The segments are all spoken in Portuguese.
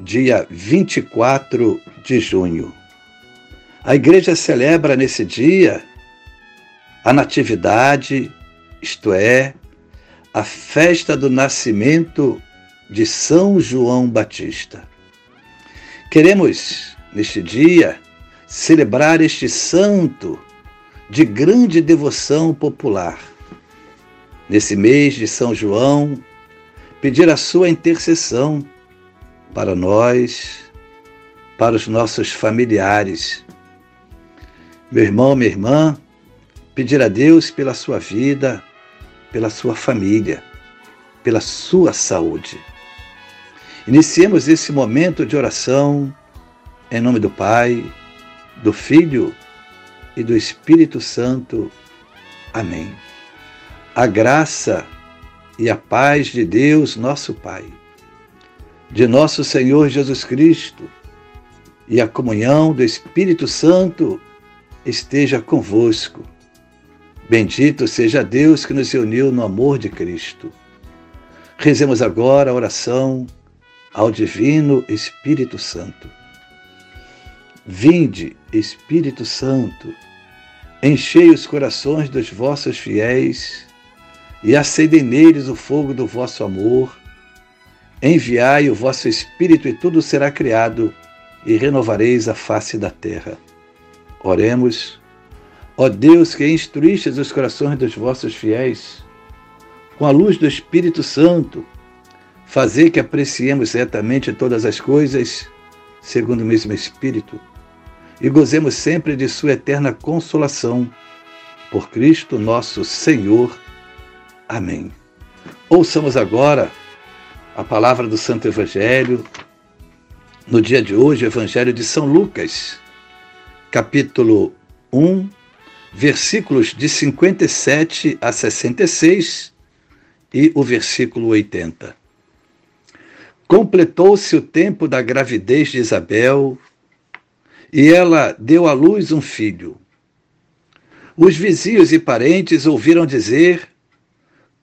dia 24 de junho. A igreja celebra nesse dia a Natividade, isto é, a festa do nascimento de São João Batista. Queremos, neste dia, celebrar este santo de grande devoção popular. Nesse mês de São João, pedir a sua intercessão para nós, para os nossos familiares. Meu irmão, minha irmã, pedir a Deus pela sua vida, pela sua família, pela sua saúde. Iniciemos esse momento de oração em nome do Pai, do Filho e do Espírito Santo. Amém. A graça e a paz de Deus, nosso Pai, de nosso Senhor Jesus Cristo e a comunhão do Espírito Santo esteja convosco Bendito seja Deus que nos uniu no amor de Cristo. Rezemos agora a oração ao Divino Espírito Santo. Vinde, Espírito Santo, enchei os corações dos vossos fiéis e acendei neles o fogo do vosso amor. Enviai o vosso Espírito e tudo será criado e renovareis a face da terra. Oremos. Ó Deus, que instruístes os corações dos vossos fiéis, com a luz do Espírito Santo, fazer que apreciemos retamente todas as coisas, segundo o mesmo Espírito, e gozemos sempre de Sua eterna consolação. Por Cristo nosso Senhor. Amém. Ouçamos agora a palavra do Santo Evangelho. No dia de hoje, o Evangelho de São Lucas, capítulo 1, versículos de 57 a 66 e o versículo 80. Completou-se o tempo da gravidez de Isabel e ela deu à luz um filho. Os vizinhos e parentes ouviram dizer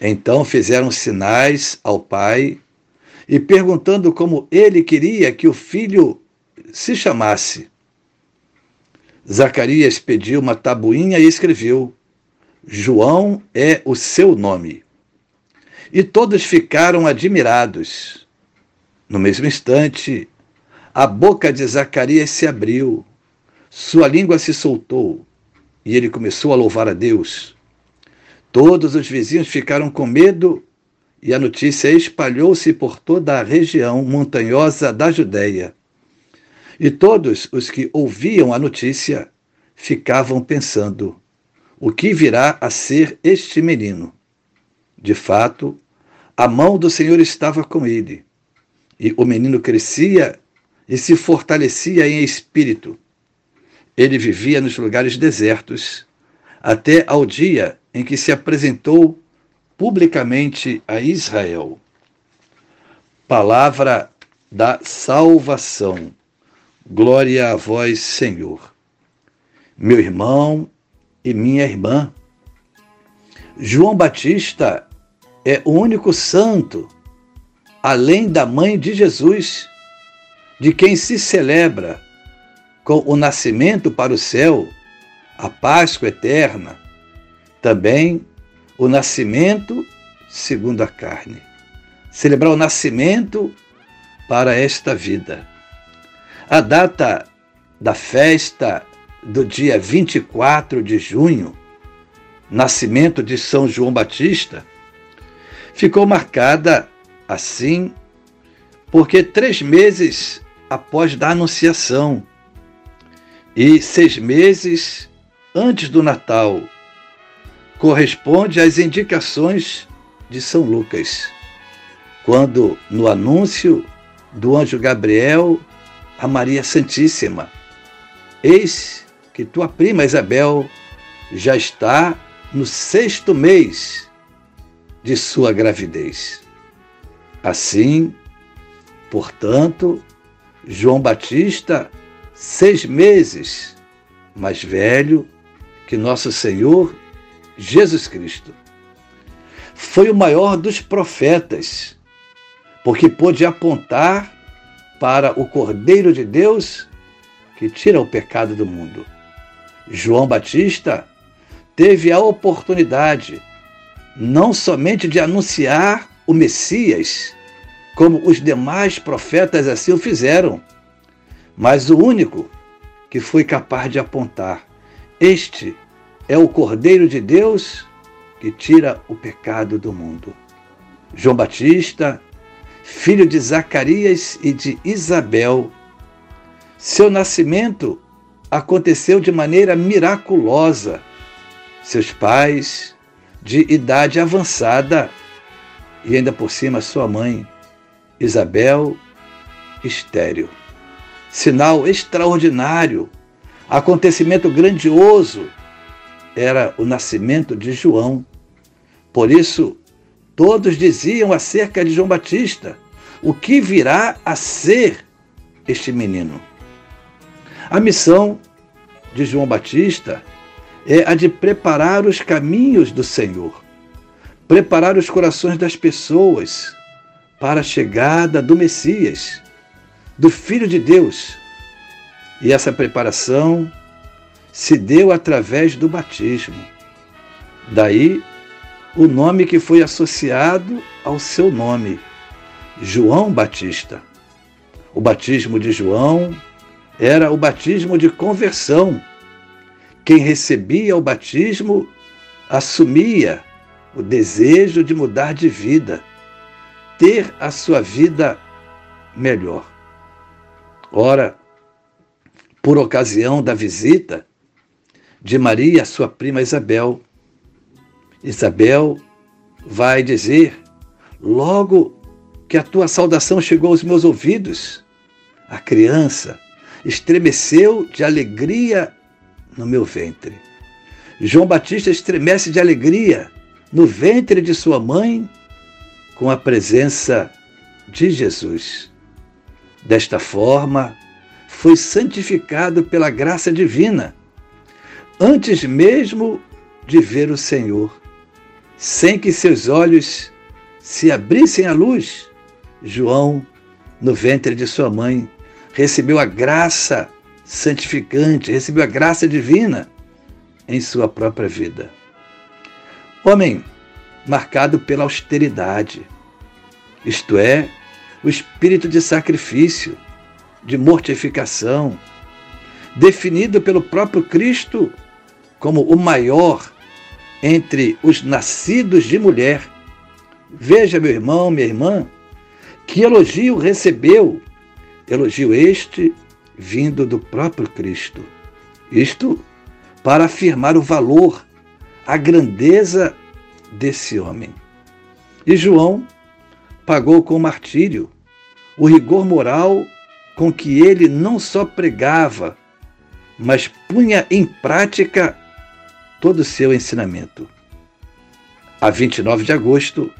Então fizeram sinais ao pai e perguntando como ele queria que o filho se chamasse. Zacarias pediu uma tabuinha e escreveu: João é o seu nome. E todos ficaram admirados. No mesmo instante, a boca de Zacarias se abriu, sua língua se soltou e ele começou a louvar a Deus. Todos os vizinhos ficaram com medo e a notícia espalhou-se por toda a região montanhosa da Judéia. E todos os que ouviam a notícia ficavam pensando: o que virá a ser este menino? De fato, a mão do Senhor estava com ele, e o menino crescia e se fortalecia em espírito. Ele vivia nos lugares desertos, até ao dia em que se apresentou publicamente a Israel. Palavra da salvação. Glória a vós, Senhor. Meu irmão e minha irmã, João Batista é o único santo, além da mãe de Jesus, de quem se celebra com o nascimento para o céu, a Páscoa eterna, também o nascimento segundo a carne. Celebrar o nascimento para esta vida. A data da festa do dia 24 de junho, nascimento de São João Batista, ficou marcada assim porque três meses após da Anunciação e seis meses antes do Natal corresponde às indicações de São Lucas, quando no anúncio do anjo Gabriel a Maria Santíssima, eis que tua prima Isabel já está no sexto mês de sua gravidez. Assim, portanto, João Batista, seis meses mais velho que nosso Senhor Jesus Cristo. Foi o maior dos profetas, porque pôde apontar para o Cordeiro de Deus que tira o pecado do mundo. João Batista teve a oportunidade não somente de anunciar o Messias, como os demais profetas assim o fizeram, mas o único que foi capaz de apontar: Este é o Cordeiro de Deus que tira o pecado do mundo. João Batista, filho de Zacarias e de Isabel, seu nascimento aconteceu de maneira miraculosa. Seus pais, de idade avançada, e ainda por cima sua mãe, Isabel, estéril. Sinal extraordinário, acontecimento grandioso, era o nascimento de João. Por isso, todos diziam acerca de João Batista: o que virá a ser este menino? A missão de João Batista é a de preparar os caminhos do Senhor, preparar os corações das pessoas para a chegada do Messias, do Filho de Deus. E essa preparação se deu através do batismo. Daí o nome que foi associado ao seu nome, João Batista. O batismo de João era o batismo de conversão. Quem recebia o batismo assumia o desejo de mudar de vida, ter a sua vida melhor. Ora, por ocasião da visita de Maria, sua prima Isabel, Isabel vai dizer: Logo que a tua saudação chegou aos meus ouvidos, a criança estremeceu de alegria no meu ventre. João Batista estremece de alegria no ventre de sua mãe com a presença de Jesus. Desta forma, foi santificado pela graça divina, antes mesmo de ver o Senhor, sem que seus olhos se abrissem à luz. João, no ventre de sua mãe, recebeu a graça santificante, recebeu a graça divina em sua própria vida. Homem marcado pela austeridade, isto é, o espírito de sacrifício, de mortificação, definido pelo próprio Cristo como o maior entre os nascidos de mulher. Veja, meu irmão, minha irmã, que elogio recebeu Elogio este vindo do próprio Cristo. Isto para afirmar o valor, a grandeza desse homem. E João pagou com martírio o rigor moral com que ele não só pregava, mas punha em prática todo o seu ensinamento. A 29 de agosto,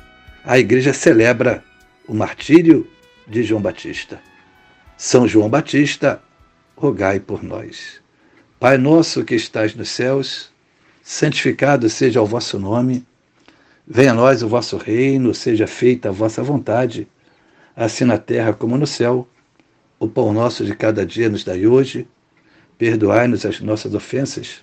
a igreja celebra o martírio de João Batista. São João Batista, rogai por nós. Pai nosso que estais nos céus, santificado seja o vosso nome. Venha a nós o vosso reino, seja feita a vossa vontade, assim na terra como no céu. O pão nosso de cada dia nos dai hoje. Perdoai-nos as nossas ofensas,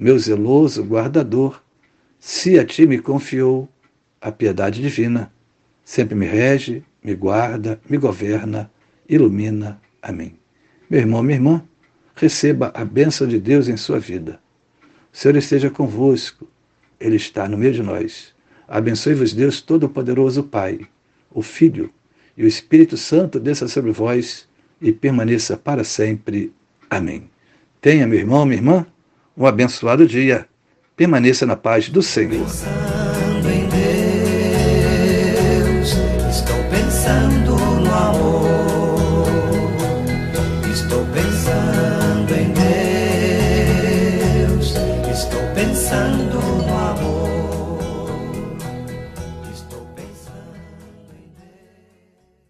meu zeloso guardador, se a ti me confiou a piedade divina, sempre me rege, me guarda, me governa ilumina. Amém. Meu irmão, minha irmã, receba a bênção de Deus em sua vida. O Senhor esteja convosco, Ele está no meio de nós. Abençoe-vos, Deus Todo-Poderoso, Pai, o Filho e o Espírito Santo desça sobre vós e permaneça para sempre. Amém. Tenha, meu irmão, minha irmã, um abençoado dia. Permaneça na paz do Senhor.